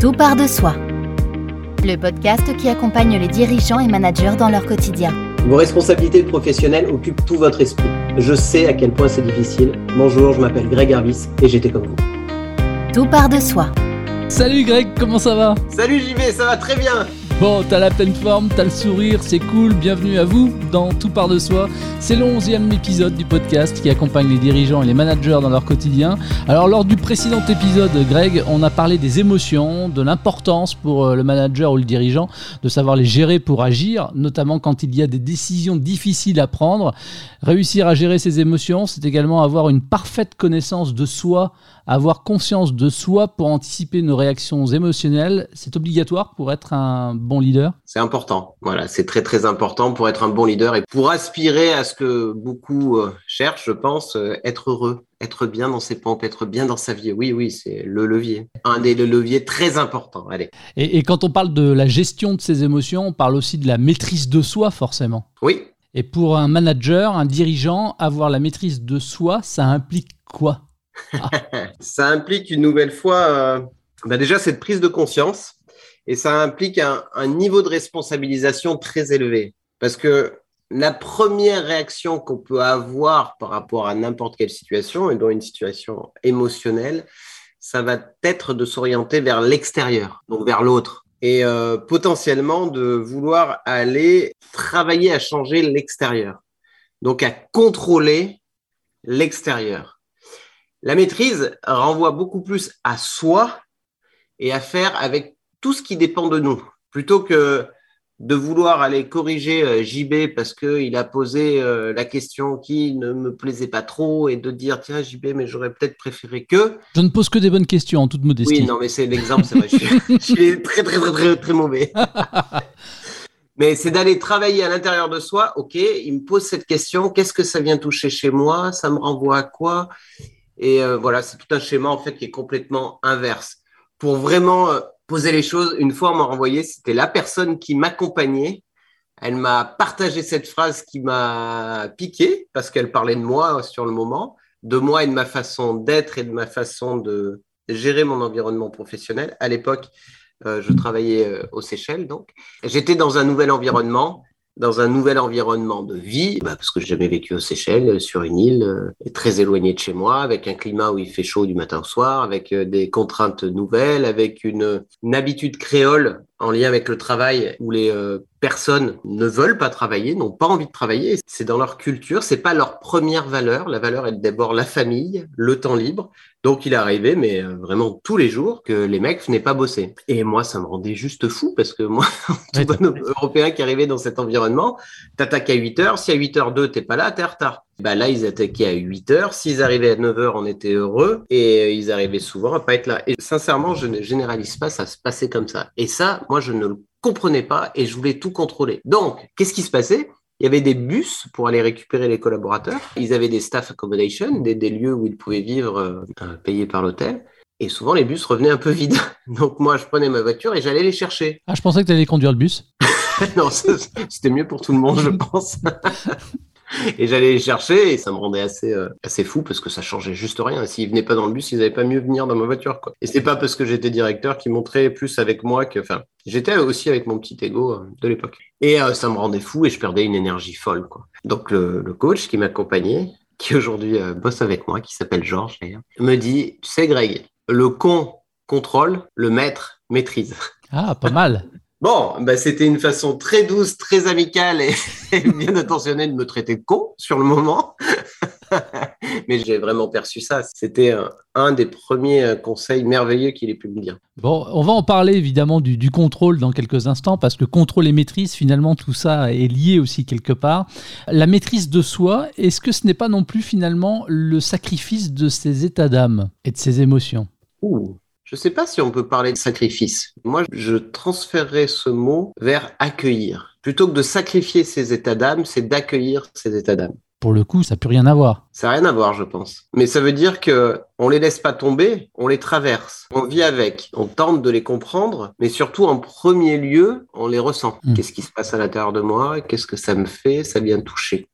Tout part de soi. Le podcast qui accompagne les dirigeants et managers dans leur quotidien. Vos responsabilités professionnelles occupent tout votre esprit. Je sais à quel point c'est difficile. Bonjour, je m'appelle Greg Harvis et j'étais comme vous. Tout part de soi. Salut Greg, comment ça va? Salut JV, ça va très bien Bon, t'as la pleine forme, t'as le sourire, c'est cool, bienvenue à vous dans Tout part de soi. C'est le 11e épisode du podcast qui accompagne les dirigeants et les managers dans leur quotidien. Alors lors du précédent épisode, Greg, on a parlé des émotions, de l'importance pour euh, le manager ou le dirigeant de savoir les gérer pour agir, notamment quand il y a des décisions difficiles à prendre. Réussir à gérer ses émotions, c'est également avoir une parfaite connaissance de soi, avoir conscience de soi pour anticiper nos réactions émotionnelles. C'est obligatoire pour être un bon leader? C'est important. Voilà, c'est très très important pour être un bon leader et pour aspirer à ce que beaucoup euh, cherchent, je pense, euh, être heureux, être bien dans ses pompes, être bien dans sa vie. Oui, oui, c'est le levier. Un des leviers très importants. Allez. Et, et quand on parle de la gestion de ses émotions, on parle aussi de la maîtrise de soi, forcément. Oui. Et pour un manager, un dirigeant, avoir la maîtrise de soi, ça implique quoi? ça implique une nouvelle fois, euh, bah déjà cette prise de conscience et ça implique un, niveau de responsabilisation très élevé. Parce que la première réaction qu'on peut avoir par rapport à n'importe quelle situation, et dans une situation émotionnelle, ça va être de s'orienter vers l'extérieur, donc vers l'autre. Et euh, potentiellement de vouloir aller travailler à changer l'extérieur. Donc à contrôler l'extérieur. La maîtrise renvoie beaucoup plus à soi et à faire avec tout ce qui dépend de nous, plutôt que de vouloir aller corriger euh, JB parce qu'il a posé euh, la question qui ne me plaisait pas trop et de dire tiens JB mais j'aurais peut-être préféré que. Je ne pose que des bonnes questions en toute modestie. Oui non mais c'est l'exemple c'est vrai je suis, je suis, très très très très très mauvais. mais c'est d'aller travailler à l'intérieur de soi. Ok il me pose cette question qu'est-ce que ça vient toucher chez moi? Ça me renvoie à quoi? Et euh, voilà c'est tout un schéma en fait qui est complètement inverse pour vraiment euh, poser les choses. Une fois, on m'a renvoyé, c'était la personne qui m'accompagnait. Elle m'a partagé cette phrase qui m'a piqué parce qu'elle parlait de moi sur le moment, de moi et de ma façon d'être et de ma façon de gérer mon environnement professionnel. À l'époque, euh, je travaillais euh, aux Seychelles, donc j'étais dans un nouvel environnement dans un nouvel environnement de vie, bah parce que j'ai jamais vécu aux Seychelles, sur une île euh, très éloignée de chez moi, avec un climat où il fait chaud du matin au soir, avec euh, des contraintes nouvelles, avec une habitude créole en lien avec le travail où les euh, personnes ne veulent pas travailler, n'ont pas envie de travailler. C'est dans leur culture, c'est pas leur première valeur. La valeur est d'abord la famille, le temps libre. Donc il est arrivé, mais euh, vraiment tous les jours, que les mecs venaient pas bosser. Et moi, ça me rendait juste fou parce que moi, tout bon Européen qui arrivait dans cet environnement, t'attaques à 8 heures. Si à 8 h 2 t'es pas là, t'es en retard. Bah là, ils attaquaient à 8 heures. S'ils arrivaient à 9 heures, on était heureux. Et ils arrivaient souvent à pas être là. Et sincèrement, je ne généralise pas, ça se passait comme ça. Et ça, moi, je ne le comprenais pas et je voulais tout contrôler. Donc, qu'est-ce qui se passait? Il y avait des bus pour aller récupérer les collaborateurs. Ils avaient des staff accommodation, des, des lieux où ils pouvaient vivre euh, payés par l'hôtel. Et souvent, les bus revenaient un peu vides. Donc, moi, je prenais ma voiture et j'allais les chercher. Ah, je pensais que tu allais conduire le bus. non, c'était mieux pour tout le monde, je pense. et j'allais les chercher et ça me rendait assez, euh, assez fou parce que ça changeait juste rien. S'ils venaient pas dans le bus, ils n'avaient pas mieux venir dans ma voiture. Quoi. Et c'est pas parce que j'étais directeur qui montrait plus avec moi que. Enfin, j'étais aussi avec mon petit ego euh, de l'époque. Et euh, ça me rendait fou et je perdais une énergie folle. Quoi. Donc le, le coach qui m'accompagnait, qui aujourd'hui bosse avec moi, qui s'appelle Georges d'ailleurs, me dit Tu sais, Greg, le con contrôle, le maître maîtrise. Ah, pas mal. Bon, bah, c'était une façon très douce, très amicale et, bien intentionnée de me traiter de con sur le moment. Mais j'ai vraiment perçu ça. C'était un, un, des premiers conseils merveilleux qu'il ait pu me dire. Bon, on va en parler évidemment du, du, contrôle dans quelques instants parce que contrôle et maîtrise, finalement, tout ça est lié aussi quelque part. La maîtrise de soi, est-ce que ce n'est pas non plus finalement le sacrifice de ses états d'âme et de ses émotions? Ouh. Je ne sais pas si on peut parler de sacrifice. Moi, je transférerais ce mot vers accueillir. Plutôt que de sacrifier ses états d'âme, c'est d'accueillir ses états d'âme. Pour le coup, ça n'a plus rien à voir. Ça n'a rien à voir, je pense. Mais ça veut dire que on les laisse pas tomber, on les traverse, on vit avec, on tente de les comprendre, mais surtout en premier lieu, on les ressent. Mm. Qu'est-ce qui se passe à l'intérieur de moi? Qu'est-ce que ça me fait? Ça vient toucher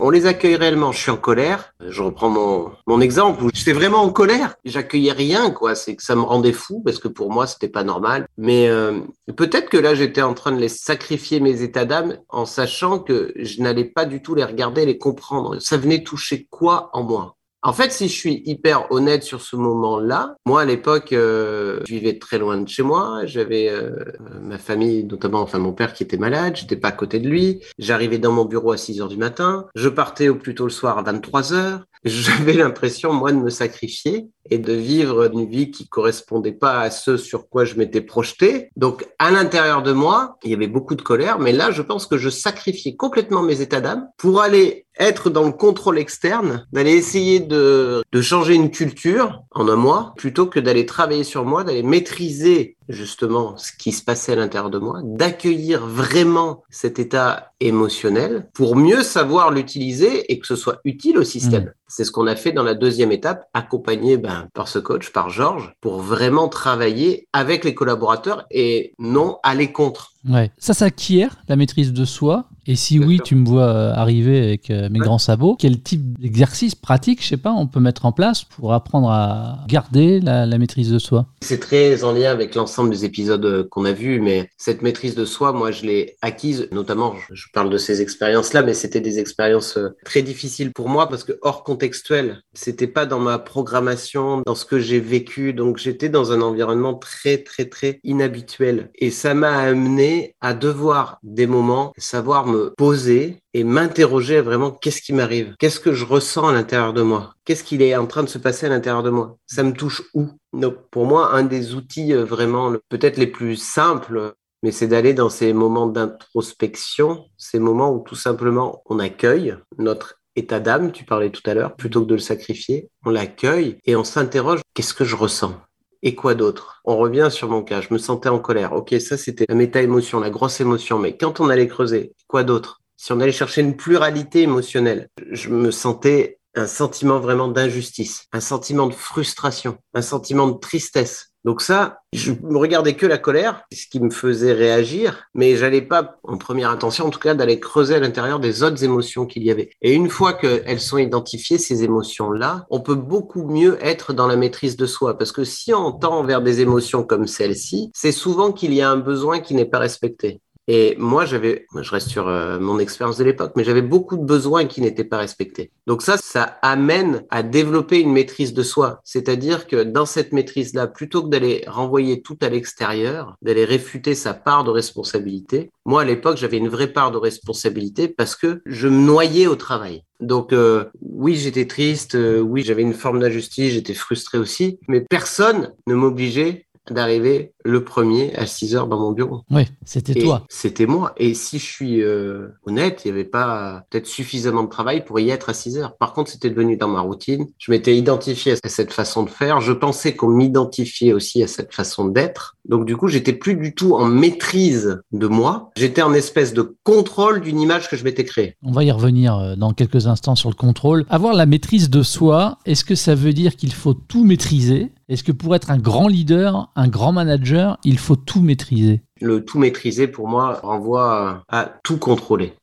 On les accueille réellement. Je suis en colère. Je reprends mon, mon exemple j'étais vraiment en colère. J'accueillais rien, quoi. C'est que ça me rendait fou parce que pour moi, c'était pas normal. Mais euh, peut-être que là, j'étais en train de les sacrifier mes états d'âme en sachant que je n'allais pas du tout les regarder, les comprendre. Ça venait toucher quoi en moi? En fait, si je suis hyper honnête sur ce moment-là, moi à l'époque, euh, je vivais très loin de chez moi. J'avais euh, ma famille, notamment enfin mon père qui était malade. J'étais pas à côté de lui. J'arrivais dans mon bureau à 6 heures du matin. Je partais au plus tôt le soir à 23 heures. J'avais l'impression moi de me sacrifier et de vivre une vie qui correspondait pas à ce sur quoi je m'étais projeté. Donc à l'intérieur de moi, il y avait beaucoup de colère, mais là je pense que je sacrifiais complètement mes états d'âme pour aller être dans le contrôle externe, d'aller essayer de, de changer une culture en un mois, plutôt que d'aller travailler sur moi, d'aller maîtriser justement ce qui se passait à l'intérieur de moi, d'accueillir vraiment cet état émotionnel pour mieux savoir l'utiliser et que ce soit utile au système. Mmh. C'est ce qu'on a fait dans la deuxième étape, accompagné ben, par ce coach, par Georges, pour vraiment travailler avec les collaborateurs et non aller contre. Ouais. Ça s'acquiert, la maîtrise de soi. Et si oui, sûr. tu me vois euh, arriver avec euh, mes Ouais. grands sabots, quel type d'exercice pratique, je sais pas, on peut mettre en place pour apprendre à garder la, la maîtrise de soi? C'est très en lien avec l'ensemble des épisodes euh, qu'on a vus, mais cette maîtrise de soi, moi, je l'ai acquise, notamment, je- parle de ces expériences-là, mais c'était des expériences très difficiles pour moi parce que hors contextuel, c'était pas dans ma programmation, dans ce que j'ai vécu, donc j'étais dans un environnement très, très, très inhabituel. Et ça m'a amené à devoir des moments savoir me poser et m'interroger vraiment qu'est-ce qui m'arrive, qu'est-ce que je ressens à l'intérieur de moi, qu'est-ce qu'il est en train de se passer à l'intérieur de moi, ça me touche où? Donc pour moi, un des outils euh, vraiment peut-être les plus simples, mais c'est d'aller dans ces moments d'introspection, ces moments où tout simplement on accueille notre état d'âme, tu parlais tout à l'heure, plutôt que de le sacrifier, on l'accueille et on s'interroge qu'est-ce que je ressens? Et quoi d'autre? On revient sur mon cas, je me sentais en colère. Ok, ça c'était la méta-émotion, la grosse émotion, mais quand on allait creuser, quoi d'autre? Si on allait chercher une pluralité émotionnelle, je me sentais un sentiment vraiment d'injustice, un sentiment de frustration, un sentiment de tristesse. Donc ça, je me regardais que la colère, ce qui me faisait réagir, mais j'allais pas, en première intention en tout cas, d'aller creuser à l'intérieur des autres émotions qu'il y avait. Et une fois qu'elles sont identifiées, ces émotions-là, on peut beaucoup mieux être dans la maîtrise de soi. Parce que si on tend vers des émotions comme celle-ci, c'est souvent qu'il y a un besoin qui n'est pas respecté. Et moi, j'avais, je reste sur euh, mon expérience de l'époque, mais j'avais beaucoup de besoins qui n'étaient pas respectés. Donc ça, ça amène à développer une maîtrise de soi. C'est-à-dire que dans cette maîtrise-là, plutôt que d'aller renvoyer tout à l'extérieur, d'aller réfuter sa part de responsabilité, moi, à l'époque, j'avais une vraie part de responsabilité parce que je me noyais au travail. Donc euh, oui, j'étais triste, euh, oui, j'avais une forme d'injustice, j'étais frustré aussi, mais personne ne m'obligeait d'arriver le premier à 6 heures dans mon bureau. Oui, c'était toi. C'était moi. Et si je suis euh, honnête, il n'y avait pas peut-être suffisamment de travail pour y être à 6 heures. Par contre, c'était devenu dans ma routine. Je m'étais identifié à cette façon de faire. Je pensais qu'on m'identifiait aussi à cette façon d'être. Donc du coup, j'étais plus du tout en maîtrise de moi. J'étais en espèce de contrôle d'une image que je m'étais créée. On va y revenir euh, dans quelques instants sur le contrôle. Avoir la maîtrise de soi, est-ce que ça veut dire qu'il faut tout maîtriser? Est-ce que pour être un grand leader, un grand manager, il faut tout maîtriser Le tout maîtriser, pour moi, renvoie à, tout contrôler.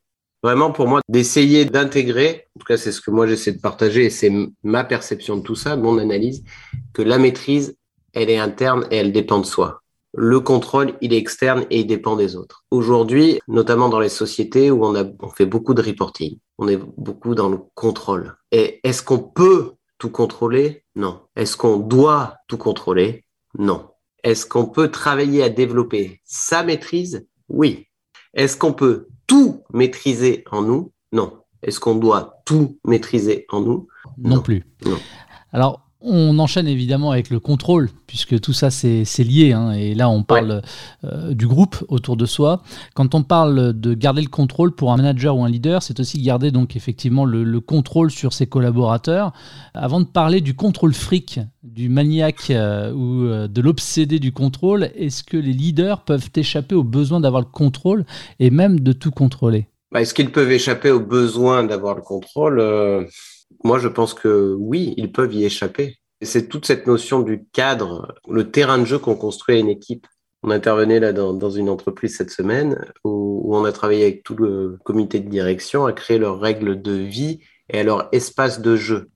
Vraiment, pour moi, d'essayer d'intégrer, en tout cas, c'est ce que moi j'essaie de partager, et c'est ma perception de tout ça, mon analyse, que la maîtrise, elle est interne et elle dépend de soi. Le contrôle, il est externe et il dépend des autres. Aujourd'hui, notamment dans les sociétés où on, a, fait beaucoup de reporting, on est beaucoup dans le contrôle. Et est-ce qu'on peut tout contrôler? Non. Est-ce qu'on doit tout contrôler? Non. Est-ce qu'on peut travailler à développer sa maîtrise? Oui. Est-ce qu'on peut tout maîtriser en nous? Non. Est-ce qu'on doit tout maîtriser en nous? Non, Non. plus. Non. Alors, on enchaîne évidemment avec le contrôle, puisque tout ça c'est lié. hein, et là, on parle euh, du groupe autour de soi. Quand on parle de garder le contrôle pour un manager ou un leader, c'est aussi garder donc effectivement le, le contrôle sur ses collaborateurs. Avant de parler du contrôle fric, du maniaque euh, ou euh, de l'obsédé du contrôle, est-ce que les leaders peuvent échapper au besoin d'avoir le contrôle et même de tout contrôler? Bah, Est-ce qu'ils peuvent échapper au besoin d'avoir le contrôle Euh, Moi, je pense que oui, ils peuvent y échapper. C'est toute cette notion du cadre, le terrain de jeu qu'on construit à une équipe. On intervenait là dans, une entreprise cette semaine où, où, on a travaillé avec tout le comité de direction à créer leurs règles de vie et leur espace de jeu.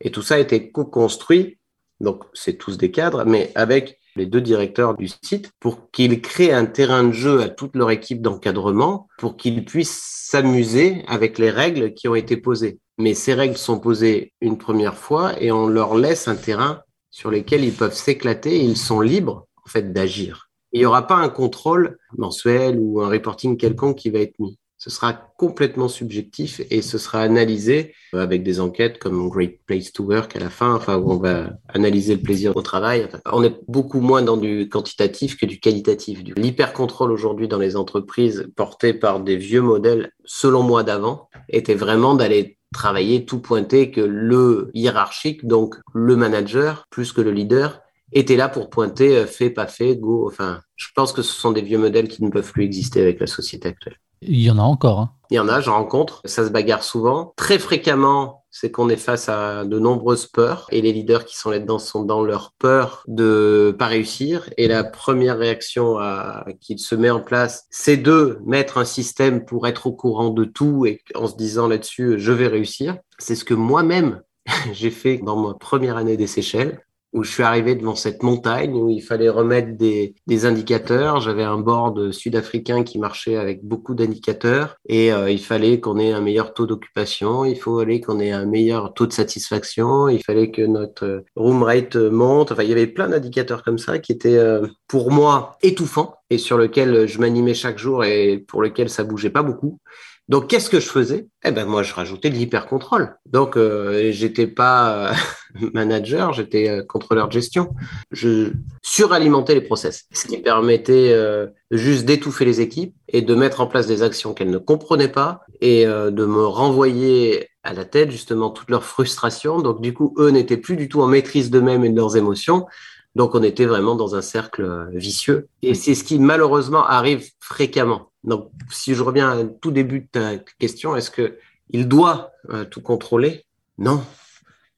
Et tout ça a été co-construit, donc c'est tous des cadres, mais avec les deux directeurs du site pour qu'ils créent un terrain de jeu à toute leur équipe d'encadrement pour qu'ils puissent s'amuser avec les règles qui ont été posées. Mais ces règles sont posées une première fois et on leur laisse un terrain sur lequel ils peuvent s'éclater et ils sont libres en fait d'agir. Il n'y aura pas un contrôle mensuel ou un reporting quelconque qui va être mis ce sera complètement subjectif et ce sera analysé avec des enquêtes comme Great Place to Work à la fin, enfin, où on va analyser le plaisir au travail. on est beaucoup moins dans du quantitatif que du qualitatif. L'hyper-contrôle aujourd'hui dans les entreprises porté par des vieux modèles, selon moi d'avant, était vraiment d'aller travailler tout pointer que le hiérarchique, donc le manager, plus que le leader, était là pour pointer euh, fait, pas fait, go. Enfin, je pense que ce sont des vieux modèles qui ne peuvent plus exister avec la société actuelle. Il y en a encore. Hein. Il y en a, j'en rencontre. Ça se bagarre souvent. Très fréquemment, c'est qu'on est face à de nombreuses peurs et les leaders qui sont là-dedans sont dans leur peur de pas réussir. Et la première réaction à, qui se met en place, c'est de mettre un système pour être au courant de tout et en se disant là-dessus, je vais réussir. C'est ce que moi-même j'ai fait dans ma première année des Seychelles où je suis arrivé devant cette montagne où il fallait remettre des, indicateurs. J'avais un board sud-africain qui marchait avec beaucoup d'indicateurs et euh, il fallait qu'on ait un meilleur taux d'occupation, il fallait qu'on ait un meilleur taux de satisfaction, il fallait que notre room rate monte. Enfin, il y avait plein d'indicateurs comme ça qui étaient euh, pour moi étouffants et sur lesquels je m'animais chaque jour et pour lesquels ça bougeait pas beaucoup. Donc, qu'est-ce que je faisais? Eh ben, moi, je rajoutais de l'hyper-contrôle. Donc, euh, j'étais pas euh, manager, j'étais euh, contrôleur de gestion. Je suralimentais les process, ce qui permettait euh, juste d'étouffer les équipes et de mettre en place des actions qu'elles ne comprenaient pas et de me renvoyer à la tête justement toute leur frustration. Donc, du coup, eux n'étaient plus du tout en maîtrise d'eux-mêmes et de leurs émotions. Donc, on était vraiment dans un cercle vicieux. Et c'est ce qui malheureusement arrive fréquemment. Donc, si je reviens à tout début de ta question, est-ce que il doit euh, tout contrôler? Non.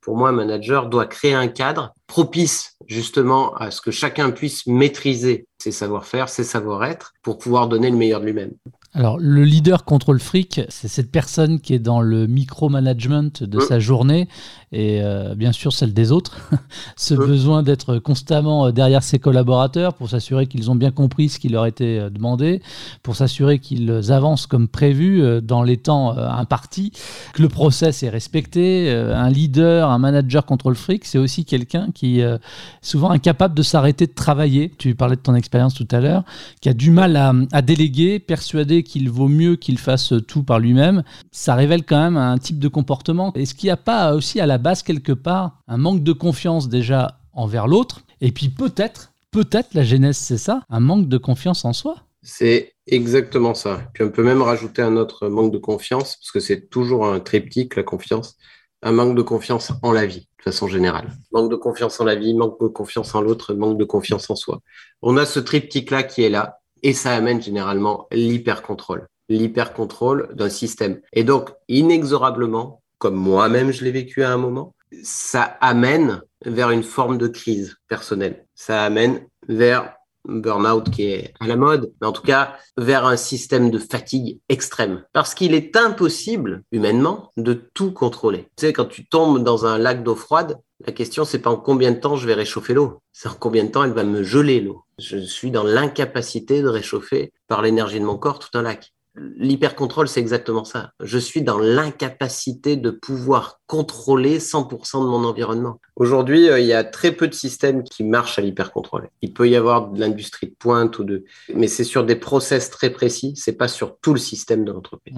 Pour moi, un manager doit créer un cadre propice justement à ce que chacun puisse maîtriser ses savoir-faire, ses savoir-être pour pouvoir donner le meilleur de lui-même. Alors, le leader contrôle fric, c'est cette personne qui est dans le micromanagement de mmh. sa journée et euh, bien sûr celle des autres. Ce mmh. besoin d'être constamment euh, derrière ses collaborateurs pour s'assurer qu'ils ont bien compris ce qui leur était euh, demandé, pour s'assurer qu'ils avancent comme prévu dans les temps impartis, que le process est respecté. Un leader, un manager contrôle fric, c'est aussi quelqu'un qui est souvent incapable de s'arrêter de travailler. Tu parlais de ton expérience tout à l'heure, qui a du mal à, à déléguer, persuader qu'il vaut mieux qu'il fasse tout par lui-même, ça révèle quand même un type de comportement. Est-ce qu'il n'y a pas aussi à la base quelque part un manque de confiance déjà envers l'autre? Et puis peut-être, peut-être la genèse c'est ça, un manque de confiance en soi? C'est exactement ça. Puis on peut même rajouter un autre manque de confiance, parce que c'est toujours un triptyque, la confiance. Un manque de confiance en la vie, de façon générale. Manque de confiance en la vie, manque de confiance en l'autre, manque de confiance en soi. On a ce triptyque-là qui est là. Et ça amène généralement l'hyper-contrôle, l'hyper-contrôle d'un système. Et donc, inexorablement, comme moi-même je l'ai vécu à un moment, ça amène vers une forme de crise personnelle. Ça amène vers burn-out qui est à la mode, mais en tout cas vers un système de fatigue extrême. Parce qu'il est impossible, humainement, de tout contrôler. Tu sais, quand tu tombes dans un lac d'eau froide, la question, c'est pas en combien de temps je vais réchauffer l'eau, c'est en combien de temps elle va me geler l'eau. Je suis dans l'incapacité de réchauffer par l'énergie de mon corps tout un lac. L'hypercontrôle, c'est exactement ça. Je suis dans l'incapacité de pouvoir contrôler 100% de mon environnement. Aujourd'hui, euh, il y a très peu de systèmes qui marchent à l'hypercontrôle. Il peut y avoir de l'industrie de pointe ou de, mais c'est sur des process très précis. C'est pas sur tout le système de l'entreprise.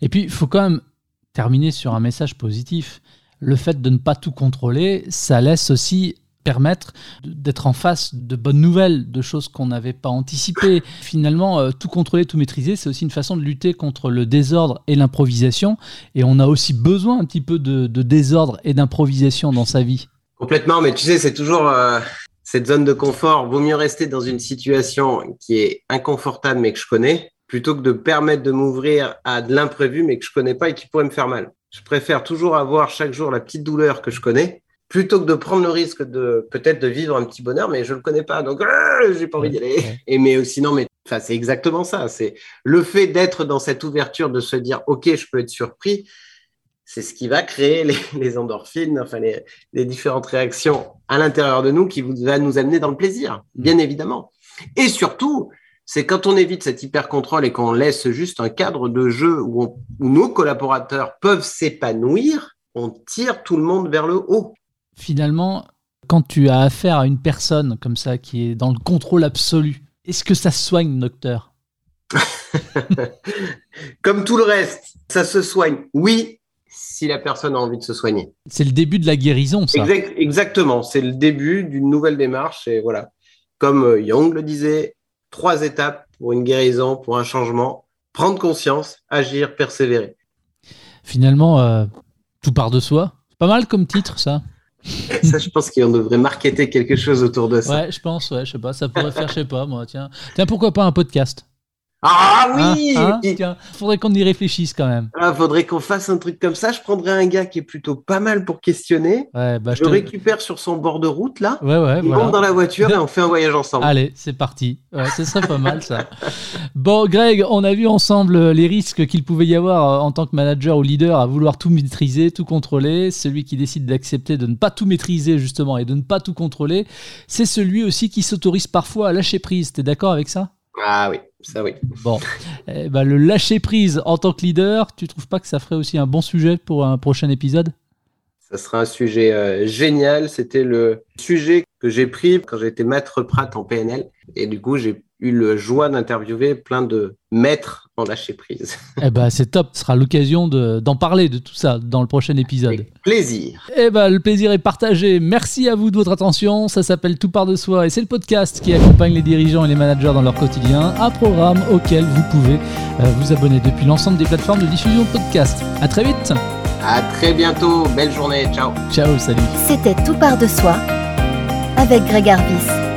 Et puis, il faut quand même terminer sur un message positif le fait de ne pas tout contrôler, ça laisse aussi permettre d'être en face de bonnes nouvelles, de choses qu'on n'avait pas anticipées. Finalement, euh, tout contrôler, tout maîtriser, c'est aussi une façon de lutter contre le désordre et l'improvisation. Et on a aussi besoin un petit peu de, désordre et d'improvisation dans sa vie. Complètement, mais tu sais, c'est toujours euh, cette zone de confort. Vaut mieux rester dans une situation qui est inconfortable mais que je connais, plutôt que de permettre de m'ouvrir à de l'imprévu, mais que je connais pas et qui pourrait me faire mal. Je préfère toujours avoir chaque jour la petite douleur que je connais, plutôt que de prendre le risque de peut-être de vivre un petit bonheur, mais je le connais pas, donc euh, j'ai pas envie d'y aller. Et mais sinon, mais enfin, c'est exactement ça. C'est le fait d'être dans cette ouverture, de se dire, ok, je peux être surpris. C'est ce qui va créer les, endorphines, enfin les, les, différentes réactions à l'intérieur de nous qui va nous amener dans le plaisir, bien évidemment. Et surtout, c'est quand on évite cet hyper-contrôle et qu'on laisse juste un cadre de jeu où, nos collaborateurs peuvent s'épanouir, on tire tout le monde vers le haut. Finalement, quand tu as affaire à une personne comme ça qui est dans le contrôle absolu, est-ce que ça soigne, docteur? Comme tout le reste, ça se soigne. Oui, si la personne a envie de se soigner. C'est le début de la guérison, ça. exactement, c'est le début d'une nouvelle démarche. Et voilà, comme euh, Young le disait, trois étapes pour une guérison, pour un changement. Prendre conscience, agir, persévérer. Finalement, euh, tout part de soi. C'est pas mal comme titre, ça. ça, je pense qu'on devrait marketer quelque chose autour de ça. Ouais, je pense, ouais, je sais pas, ça pourrait faire, je sais pas, moi, tiens. Tiens, pourquoi pas un podcast? Ah oui hein, hein Faudrait qu'on y réfléchisse quand même. Ah, faudrait qu'on fasse un truc comme ça. Je prendrais un gars qui est plutôt pas mal pour questionner. Ouais, bah, je, le récupère sur son bord de route là. Ouais, ouais, Il monte dans la voiture et on fait un voyage ensemble. Allez, c'est parti. Ouais, ce serait pas mal ça. Bon, Greg, on a vu ensemble les risques qu'il pouvait y avoir euh, en tant que manager ou leader à vouloir tout maîtriser, tout contrôler. Celui qui décide d'accepter de ne pas tout maîtriser justement et de ne pas tout contrôler, c'est celui aussi qui s'autorise parfois à lâcher prise. T'es d'accord avec ça? Ah oui, ça oui. Bon, eh ben, le lâcher prise en tant que leader, tu trouves pas que ça ferait aussi un bon sujet pour un prochain épisode? Ça sera un sujet euh, génial. C'était le sujet que j'ai pris quand j'étais maître Prat en PNL. Et du coup, j'ai eu le joie d'interviewer plein de maîtres en lâcher prise. Eh ben, c'est top. Ce sera l'occasion d'en parler de tout ça dans le prochain épisode. Avec plaisir. Eh ben, le plaisir est partagé. Merci à vous de votre attention. Ça s'appelle Tout part de soi et c'est le podcast qui accompagne les dirigeants et les managers dans leur quotidien. Un programme auquel vous pouvez euh, vous abonner depuis l'ensemble des plateformes de diffusion de podcast. À très vite. À très bientôt. Belle journée. Ciao. Ciao. Salut. C'était Tout part de soi avec Greg Arvis.